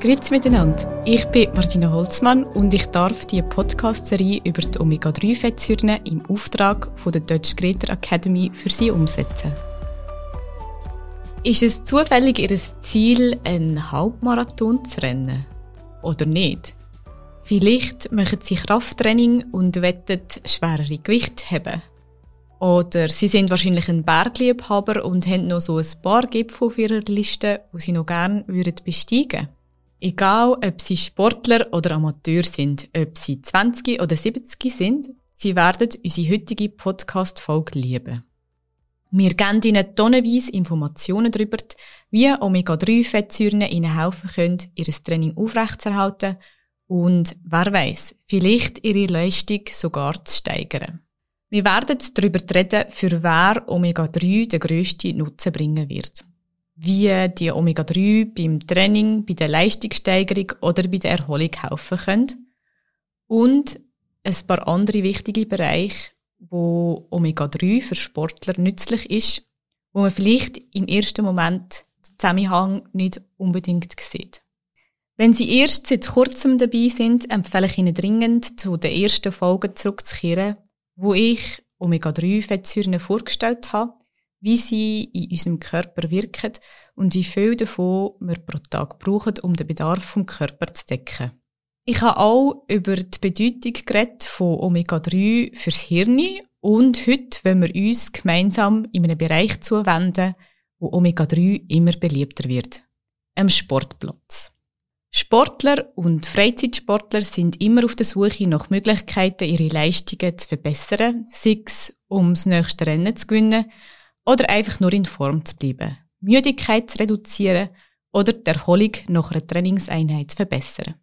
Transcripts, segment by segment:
Grüezi miteinander. Ich bin Martina Holzmann und ich darf die Podcast-Serie über die Omega-3-Fettsäuren im Auftrag von der Deutsch Greta Academy für Sie umsetzen. Ist es zufällig Ihr Ziel, einen Halbmarathon zu rennen? Oder nicht? Vielleicht machen Sie Krafttraining und wettet schwerere Gewichte haben. Oder Sie sind wahrscheinlich ein Bergliebhaber und haben noch so ein paar Gipfel auf Ihrer Liste, wo Sie noch gerne besteigen würden. Egal, ob sie Sportler oder Amateur sind, ob sie 20 oder 70 sind, sie werden unsere heutige Podcast-Folge lieben. Wir geben Ihnen tonnenweise Informationen darüber, wie Omega-3-Fettsäuren Ihnen helfen können, Ihr Training aufrechtzuerhalten und, wer weiß, vielleicht Ihre Leistung sogar zu steigern. Wir werden darüber reden, für wer Omega-3 den grössten Nutzen bringen wird wie die Omega-3 beim Training, bei der Leistungssteigerung oder bei der Erholung helfen können. Und ein paar andere wichtige Bereiche, wo Omega-3 für Sportler nützlich ist, wo man vielleicht im ersten Moment den Zusammenhang nicht unbedingt sieht. Wenn Sie erst seit kurzem dabei sind, empfehle ich Ihnen dringend, zu den ersten Folgen zurückzukehren, wo ich Omega-3-Fettsäuren vorgestellt habe wie sie in unserem Körper wirken und wie viel davon wir pro Tag brauchen, um den Bedarf vom Körper zu decken. Ich habe auch über die Bedeutung von Omega-3 fürs Hirn und heute wenn wir uns gemeinsam in einem Bereich zuwenden, wo Omega-3 immer beliebter wird. Am Sportplatz. Sportler und Freizeitsportler sind immer auf der Suche nach Möglichkeiten, ihre Leistungen zu verbessern, sei es um das nächste Rennen zu gewinnen oder einfach nur in Form zu bleiben, Müdigkeit zu reduzieren oder die Erholung nach einer Trainingseinheit zu verbessern.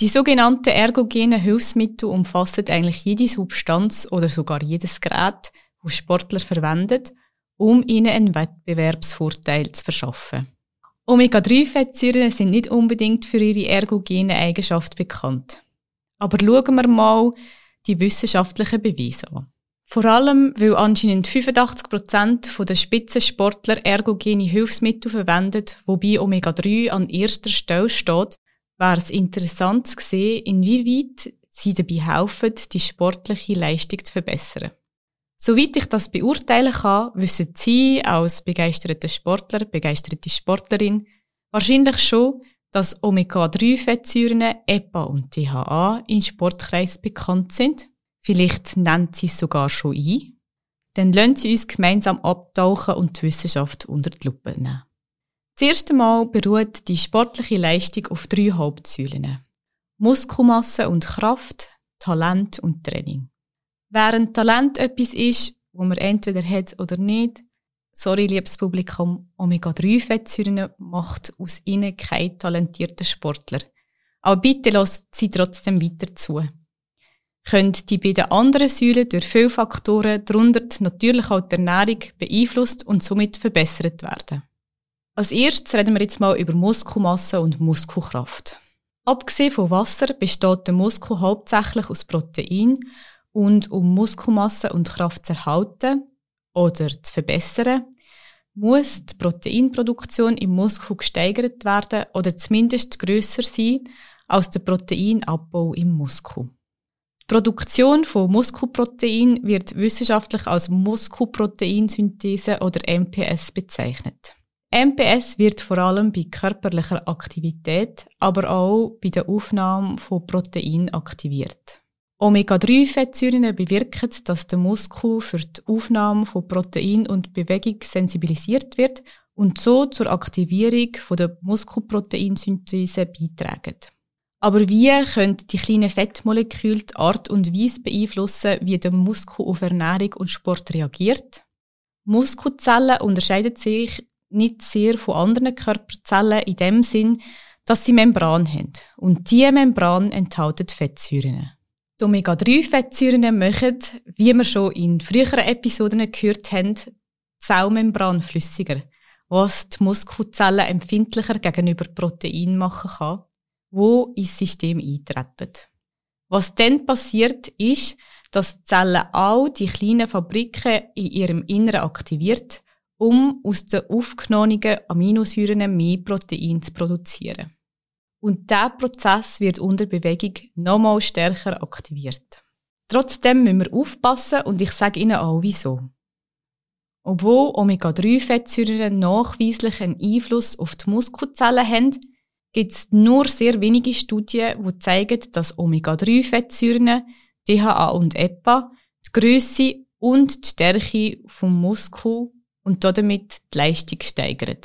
Die sogenannten ergogenen Hilfsmittel umfassen eigentlich jede Substanz oder sogar jedes Gerät, das Sportler verwenden, um ihnen einen Wettbewerbsvorteil zu verschaffen. Omega-3-Fettsäuren sind nicht unbedingt für ihre ergogenen Eigenschaften bekannt. Aber schauen wir mal die wissenschaftlichen Beweise an. Vor allem, weil anscheinend 85% der Spitzensportler ergogene Hilfsmittel verwendet, wobei Omega-3 an erster Stelle steht, wäre es interessant zu sehen, inwieweit sie dabei helfen, die sportliche Leistung zu verbessern. Soweit ich das beurteilen kann, wissen Sie als begeisterter Sportler, begeisterte Sportlerin wahrscheinlich schon, dass Omega-3-Fettsäuren EPA und DHA in Sportkreis bekannt sind Vielleicht nennt sie es sogar schon ein. Dann lassen Sie uns gemeinsam abtauchen und die Wissenschaft unter die Lupe nehmen. Das erste Mal beruht die sportliche Leistung auf drei Hauptsäulen. Muskelmasse und Kraft, Talent und Training. Während Talent etwas ist, wo man entweder hat oder nicht, sorry, liebes Publikum, Omega-3-Fettsäuren macht aus ihnen keinen talentierten Sportler. Aber bitte lasst sie trotzdem weiter zu können die beiden anderen Säulen durch viele Faktoren, darunter natürlich auch die Ernährung, beeinflusst und somit verbessert werden. Als erstes reden wir jetzt mal über Muskelmasse und Muskelkraft. Abgesehen von Wasser besteht der Muskel hauptsächlich aus Protein und um Muskelmasse und Kraft zu erhalten oder zu verbessern, muss die Proteinproduktion im Muskel gesteigert werden oder zumindest grösser sein als der Proteinabbau im Muskel. Die Produktion von Muskelprotein wird wissenschaftlich als Muskelproteinsynthese oder MPS bezeichnet. MPS wird vor allem bei körperlicher Aktivität, aber auch bei der Aufnahme von Protein aktiviert. Omega-3-Fettsäuren bewirken, dass der Muskel für die Aufnahme von Protein und Bewegung sensibilisiert wird und so zur Aktivierung der Muskelproteinsynthese beitragen. Aber wie können die kleinen Fettmoleküle die Art und Weise beeinflussen, wie der Muskel auf Ernährung und Sport reagiert? Muskelzellen unterscheiden sich nicht sehr von anderen Körperzellen in dem Sinn, dass sie Membran haben. Und diese Membran enthalten Fettsäuren. Die Omega-3-Fettsäuren machen, wie wir schon in früheren Episoden gehört haben, die Zellmembran flüssiger, was die Muskelzellen empfindlicher gegenüber Protein machen kann wo ins System eintreten. Was dann passiert, ist, dass die Zellen auch die kleinen Fabriken in ihrem Inneren aktiviert, um aus den aufgenommenen Aminosäuren mehr Protein zu produzieren. und der Prozess wird unter Bewegung nochmal stärker aktiviert. Trotzdem müssen wir aufpassen und ich sage Ihnen auch wieso. Obwohl Omega-3-Fettsäuren nachweislich einen Einfluss auf die Muskelzellen haben, gibt es nur sehr wenige Studien, die zeigen, dass Omega-3-Fettsäuren, DHA und EPA, die Größe und die Stärke vom Muskel und damit die Leistung steigern.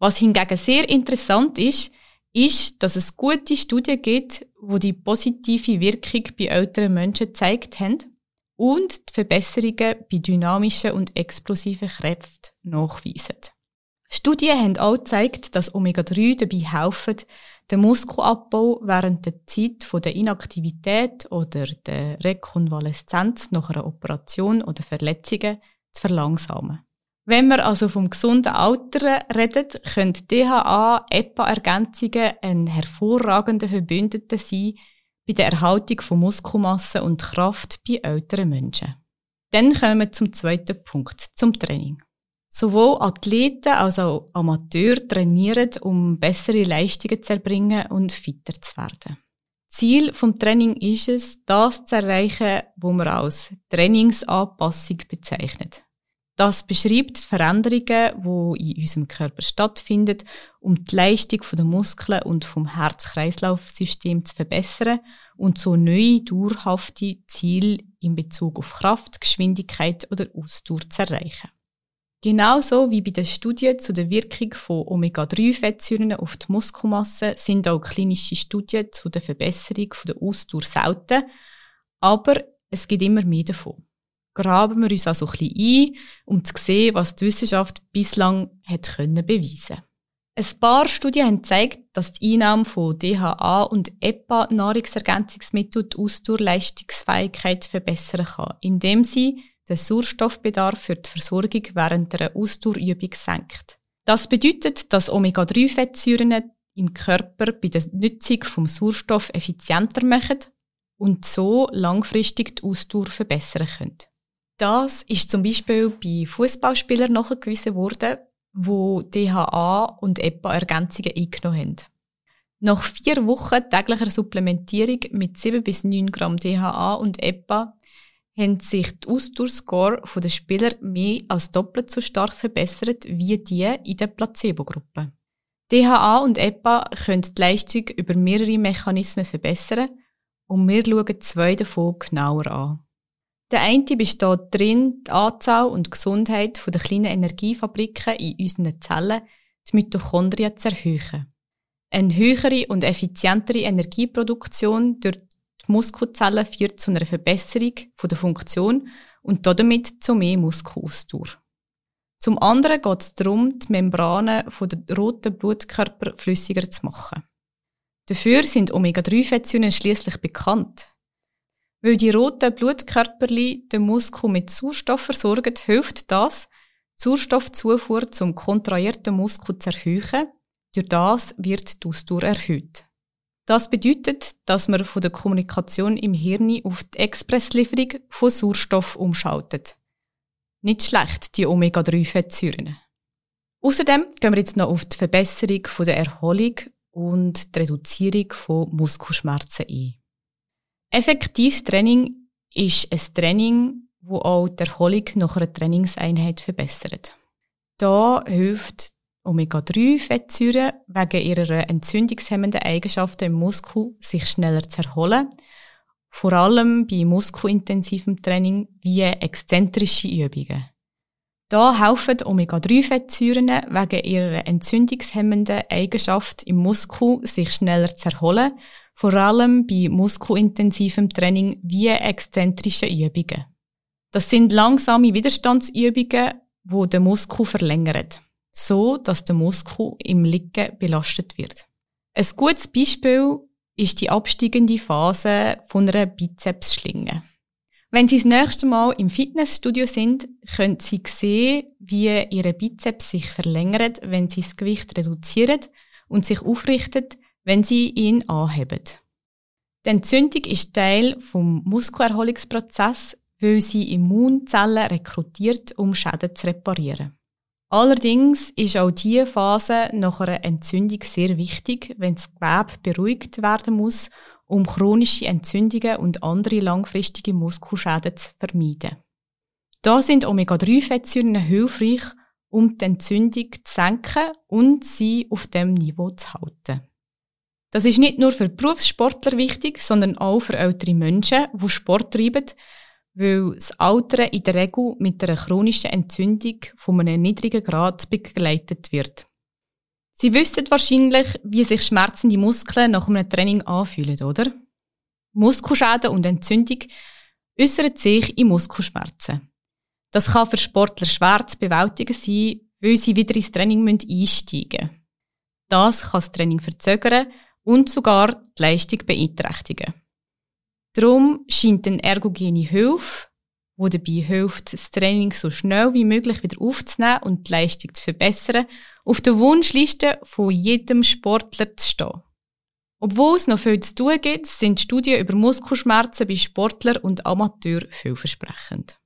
Was hingegen sehr interessant ist, ist, dass es gute Studien gibt, wo die positive Wirkung bei älteren Menschen gezeigt haben und die Verbesserungen bei dynamischen und explosiven Kräften nachweisen. Studien haben auch gezeigt, dass Omega-3 dabei helfen, den Muskelabbau während der Zeit der Inaktivität oder der Rekonvaleszenz nach einer Operation oder Verletzungen zu verlangsamen. Wenn wir also vom gesunden Alter reden, können DHA-EPA-Ergänzungen ein hervorragender Verbündeter sein bei der Erhaltung von Muskelmasse und Kraft bei älteren Menschen. Dann kommen wir zum zweiten Punkt, zum Training. Sowohl Athleten als auch Amateure trainieren, um bessere Leistungen zu erbringen und fitter zu werden. Ziel vom Training ist es, das zu erreichen, was man als Trainingsanpassung bezeichnet. Das beschreibt die Veränderungen, die in unserem Körper stattfinden, um die Leistung der Muskeln und vom Herz-Kreislauf-System zu verbessern und so neue, dauerhafte Ziele in Bezug auf Kraft, Geschwindigkeit oder Ausdauer zu erreichen. Genauso wie bei der Studie zu der Wirkung von Omega-3-Fettsäuren auf die Muskelmasse sind auch klinische Studien zu der Verbesserung der Ausdauer selten, aber es gibt immer mehr davon. Graben wir uns also ein bisschen ein, um zu sehen, was die Wissenschaft bislang hat können beweisen. Ein paar Studien haben gezeigt, dass die Einnahme von DHA und EPA Nahrungsergänzungsmittel die Ausdauerleistungsfähigkeit verbessern kann, indem sie den Sauerstoffbedarf für die Versorgung während einer Ausdauerübung senkt. Das bedeutet, dass Omega-3-Fettsäuren im Körper bei der Nutzung vom Sauerstoff effizienter machen und so langfristig die Ausdauer verbessern können. Das ist zum Beispiel bei Fußballspielern nachgewiesen worden, wo DHA und EPA-Ergänzungen eingenommen haben. Nach vier Wochen täglicher Supplementierung mit 7 bis 9 Gramm DHA und EPA haben sich die Ausdauerscore der Spieler mehr als doppelt so stark verbessert wie die in der Placebo-Gruppe. DHA und EPA können die Leistung über mehrere Mechanismen verbessern und wir schauen zwei davon genauer an. Der eine besteht darin, die Anzahl und Gesundheit der kleinen Energiefabriken in unseren Zellen, die Mitochondrien, zu erhöhen. Eine höhere und effizientere Energieproduktion durch die Muskelzellen führt zu einer Verbesserung der Funktion und damit zu mehr Muskelausdauer. Zum anderen geht es darum, die Membranen der roten Blutkörper flüssiger zu machen. Dafür sind Omega-3-Fettsäuren schließlich bekannt. Weil die roten Blutkörperli den Muskel mit Sauerstoff versorgen, hilft das, die Sauerstoffzufuhr zum kontrahierten Muskel zu erhöhen. Durch das wird die Ausdauer erhöht. Das bedeutet, dass man von der Kommunikation im Hirn auf die Expresslieferung von Sauerstoff umschaltet. Nicht schlecht, die Omega-3-Fettsäuren. Außerdem gehen wir jetzt noch auf die Verbesserung der Erholung und die Reduzierung von Muskelschmerzen ein. Effektives Training ist ein Training, wo auch die Erholung nach einer Trainingseinheit verbessert. Da hilft Omega-3-Fettsäuren wegen ihrer entzündungshemmenden Eigenschaften im Muskel sich schneller zu erholen, vor allem bei muskelintensivem Training wie exzentrische Übungen. Da helfen Omega-3-Fettsäuren wegen ihrer entzündungshemmenden Eigenschaft im Muskel sich schneller zu erholen vor allem bei muskelintensivem Training wie exzentrischen Übungen. Das sind langsame Widerstandsübungen, wo der Muskel verlängern, so dass der Muskel im Liegen belastet wird. Ein gutes Beispiel ist die absteigende Phase von einer Bizepsschlinge. Wenn Sie das nächste Mal im Fitnessstudio sind, können Sie sehen, wie Ihre Bizeps sich verlängert, wenn Sie das Gewicht reduzieren und sich aufrichtet, wenn sie ihn anheben. Die Entzündung ist Teil vom Muskelerholungsprozess, weil sie Immunzellen rekrutiert, um Schäden zu reparieren. Allerdings ist auch diese Phase nach einer Entzündung sehr wichtig, wenn das Gewebe beruhigt werden muss, um chronische Entzündungen und andere langfristige Muskelschäden zu vermeiden. Da sind Omega-3-Fettsäuren hilfreich, um die Entzündung zu senken und sie auf dem Niveau zu halten. Das ist nicht nur für Berufssportler wichtig, sondern auch für ältere Menschen, die Sport treiben, weil das Altern in der Regel mit einer chronischen Entzündung von einem niedrigen Grad begleitet wird. Sie wüssten wahrscheinlich, wie sich schmerzende Muskeln nach einem Training anfühlen, oder? Muskelschäden und Entzündung äußern sich in Muskelschmerzen. Das kann für Sportler schwer zu bewältigen sein, weil sie wieder ins Training einsteigen müssen. Das kann das Training verzögern und sogar die Leistung beeinträchtigen. Darum scheint eine ergogene Hilfe, wo dabei hilft, das Training so schnell wie möglich wieder aufzunehmen und die Leistung zu verbessern, auf der Wunschliste von jedem Sportler zu stehen. Obwohl es noch viel zu tun gibt, sind Studien über Muskelschmerzen bei Sportlern und Amateuren vielversprechend.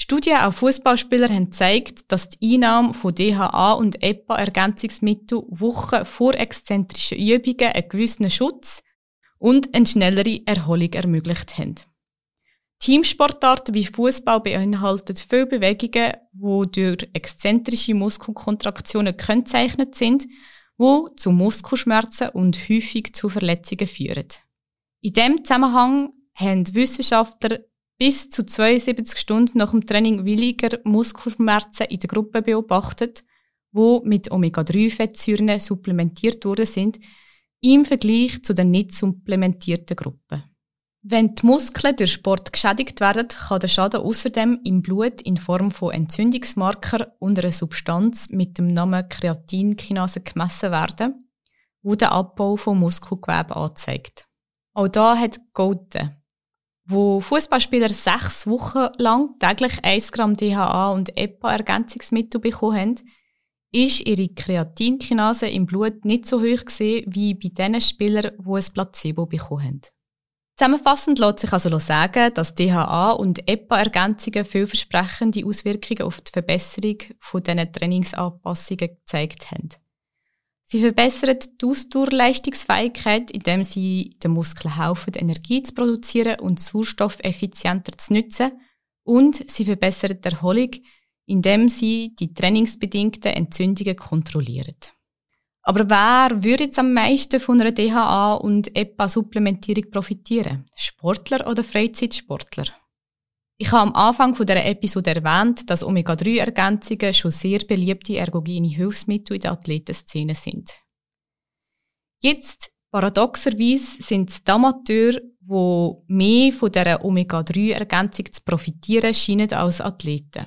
Studien auf Fußballspieler haben gezeigt, dass die Einnahme von DHA und EPA-Ergänzungsmitteln Wochen vor exzentrischen Übungen einen gewissen Schutz und eine schnellere Erholung ermöglicht haben. Teamsportarten wie Fußball beinhalten viele Bewegungen, die durch exzentrische Muskelkontraktionen gekennzeichnet sind, die zu Muskelschmerzen und häufig zu Verletzungen führen. In diesem Zusammenhang haben Wissenschaftler bis zu 72 Stunden nach dem Training weniger Muskelschmerzen in der Gruppe beobachtet, wo mit Omega-3-Fettsäuren supplementiert worden sind, im Vergleich zu den nicht supplementierten Gruppen. Wenn die Muskeln durch Sport geschädigt werden, kann der Schaden außerdem im Blut in Form von Entzündungsmarker und einer Substanz mit dem Namen Kreatinkinase gemessen werden, wo den Abbau von Muskelgewebe anzeigt. Auch da hat Golden wo Fußballspieler sechs Wochen lang täglich 1 Gramm DHA und EPA-Ergänzungsmittel bekommen haben, ist ihre Kreatinkinase im Blut nicht so hoch gewesen, wie bei den Spielern, die ein Placebo bekommen haben. Zusammenfassend lässt sich also sagen, dass DHA und EPA-Ergänzungen vielversprechende Auswirkungen auf die Verbesserung von diesen Trainingsanpassungen gezeigt haben. Sie verbessern die Ausdauerleistungsfähigkeit, indem sie den Muskeln helfen, Energie zu produzieren und Sauerstoff effizienter zu nutzen. Und sie verbessern die Erholung, indem sie die trainingsbedingten Entzündungen kontrollieren. Aber wer würde jetzt am meisten von einer DHA- und EPA-Supplementierung profitieren? Sportler oder Freizeitsportler? Ich habe am Anfang von dieser Episode erwähnt, dass Omega-3-Ergänzungen schon sehr beliebte ergogene Hilfsmittel in der Athletenszene sind. Jetzt, paradoxerweise, sind es die Amateure, die mehr von dieser Omega-3-Ergänzung zu profitieren scheinen als Athleten.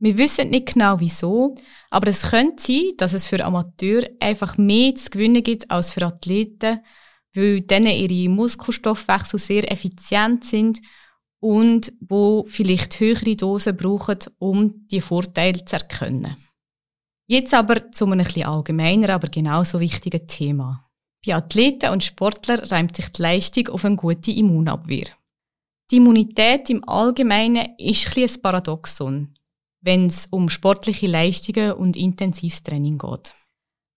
Wir wissen nicht genau wieso, aber es könnte sein, dass es für Amateure einfach mehr zu gewinnen gibt als für Athleten, weil denen ihre Muskelstoffwechsel sehr effizient sind und wo vielleicht höhere Dosen brauchen, um die Vorteile zu erkennen. Jetzt aber zu einem etwas allgemeiner, aber genauso wichtigen Thema. Bei Athleten und Sportlern reimt sich die Leistung auf eine gute Immunabwehr. Die Immunität im Allgemeinen ist ein, ein Paradoxon, wenn es um sportliche Leistungen und intensives Training geht.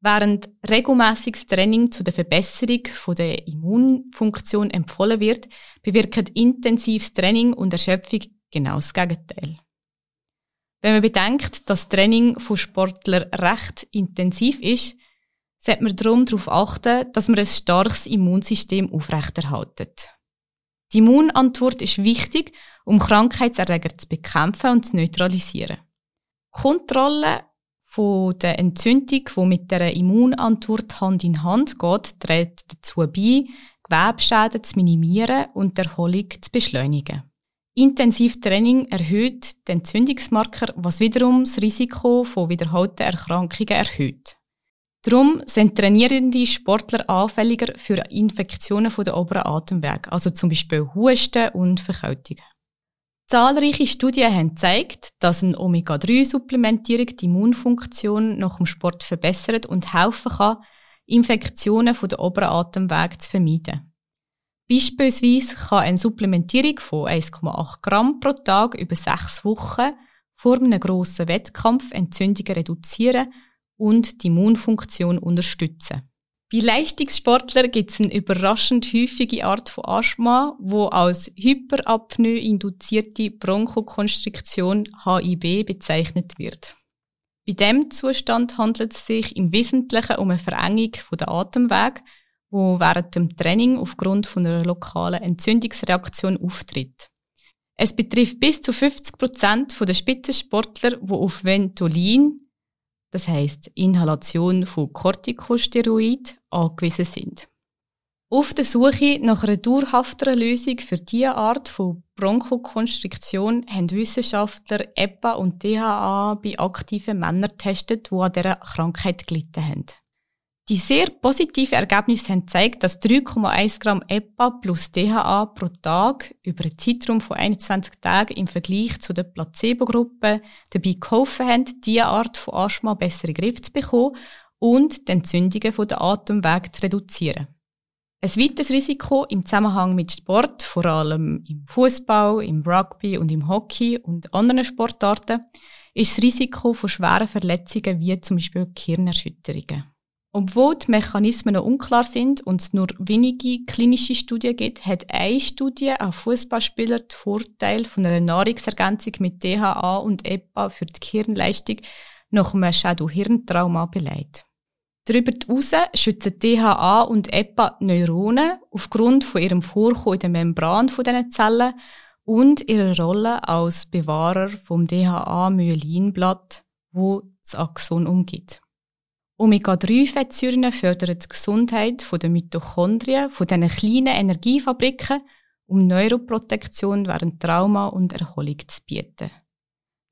Während regelmäßiges Training zu der Verbesserung der Immunfunktion empfohlen wird, bewirkt intensives Training und Erschöpfung genau das Gegenteil. Wenn man bedenkt, dass Training von Sportlern recht intensiv ist, sollte man darum darauf achten, dass man ein starkes Immunsystem aufrechterhaltet. Die Immunantwort ist wichtig, um Krankheitserreger zu bekämpfen und zu neutralisieren. Kontrolle von der Entzündung, die mit der Immunantwort Hand in Hand geht, trägt dazu bei, Gewebeschäden zu minimieren und die Erholung zu beschleunigen. Intensiv Training erhöht den Entzündungsmarker, was wiederum das Risiko von wiederholten Erkrankungen erhöht. Darum sind trainierende Sportler anfälliger für Infektionen der oberen Atemwege, also zum Beispiel Husten und Verkältungen. Zahlreiche Studien haben gezeigt, dass eine Omega-3-Supplementierung die Immunfunktion nach dem Sport verbessert und helfen kann, Infektionen der oberen Atemwege zu vermeiden. Beispielsweise kann eine Supplementierung von 1,8 Gramm pro Tag über sechs Wochen vor einem grossen Wettkampf Entzündungen reduzieren und die Immunfunktion unterstützen. Bei Leistungssportlern gibt es eine überraschend häufige Art von Asthma, wo als Hyperapnoe induzierte Bronchokonstriktion HIB bezeichnet wird. Bei dem Zustand handelt es sich im Wesentlichen um eine Verengung der Atemwege, wo während dem Training aufgrund von einer lokalen Entzündungsreaktion auftritt. Es betrifft bis zu 50 Prozent der Spitzensportler, die auf Ventolin, das heißt Inhalation von Corticosteroid, angewiesen sind. Auf der Suche nach einer dauerhafteren Lösung für diese Art von Bronchokonstriktion haben Wissenschaftler EPA und DHA bei aktiven Männern getestet, die an dieser Krankheit gelitten haben. Die sehr positiven Ergebnisse haben gezeigt, dass 3,1 Gramm EPA plus DHA pro Tag über einen Zeitraum von 21 Tagen im Vergleich zu der Placebo-Gruppe dabei geholfen haben, diese Art von Asthma besser in den Griff zu bekommen und die Entzündungen der Atemwege zu reduzieren. Ein weiteres Risiko im Zusammenhang mit Sport, vor allem im Fußball, im Rugby und im Hockey und anderen Sportarten, ist das Risiko von schweren Verletzungen wie zum Beispiel Gehirnerschütterungen. Obwohl die Mechanismen noch unklar sind und es nur wenige klinische Studien gibt, hat eine Studie an Fußballspieler den Vorteil von einer Nahrungsergänzung mit DHA und EPA für die Gehirnleistung nach einem Shadow-Hirntrauma beleidigt. Darüber hinaus schützen DHA und EPA Neuronen aufgrund von ihrem Vorkommen in der Membran dieser Zellen und ihrer Rolle als Bewahrer vom DHA-Myelinblatt, wo das Axon umgibt. Omega-3-Fettsäuren fördern die Gesundheit der Mitochondrien, von diesen kleinen Energiefabriken, um Neuroprotektion während Trauma und Erholung zu bieten.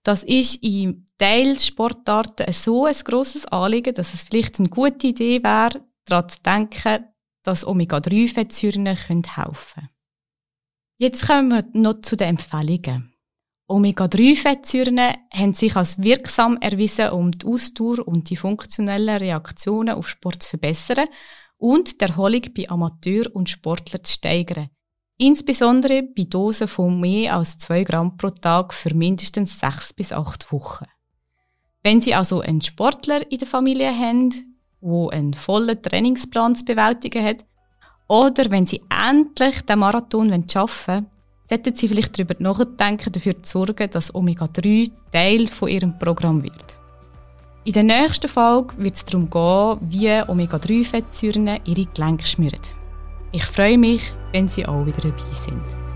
Das ist in Teilsportarten so ein grosses Anliegen, dass es vielleicht eine gute Idee wäre, daran zu denken, dass Omega-3-Fettsäuren helfen können. Jetzt kommen wir noch zu den Empfehlungen. Omega-3-Fettsäuren haben sich als wirksam erwiesen, um die Ausdauer und die funktionellen Reaktionen auf Sport zu verbessern und die Erholung bei Amateur und Sportlern zu steigern. Insbesondere bei Dosen von mehr als 2 Gramm pro Tag für mindestens 6 bis 8 Wochen. Wenn Sie also einen Sportler in der Familie haben, der einen vollen Trainingsplan zu bewältigen hat, oder wenn Sie endlich den Marathon schaffen wollen, sollten Sie vielleicht darüber nachdenken, dafür zu sorgen, dass Omega-3 Teil von Ihrem Programm wird. In der nächsten Folge wird es darum gehen, wie Omega-3-Fettsäuren Ihre Gelenke schmieren. Ich freue mich, wenn Sie auch wieder dabei sind.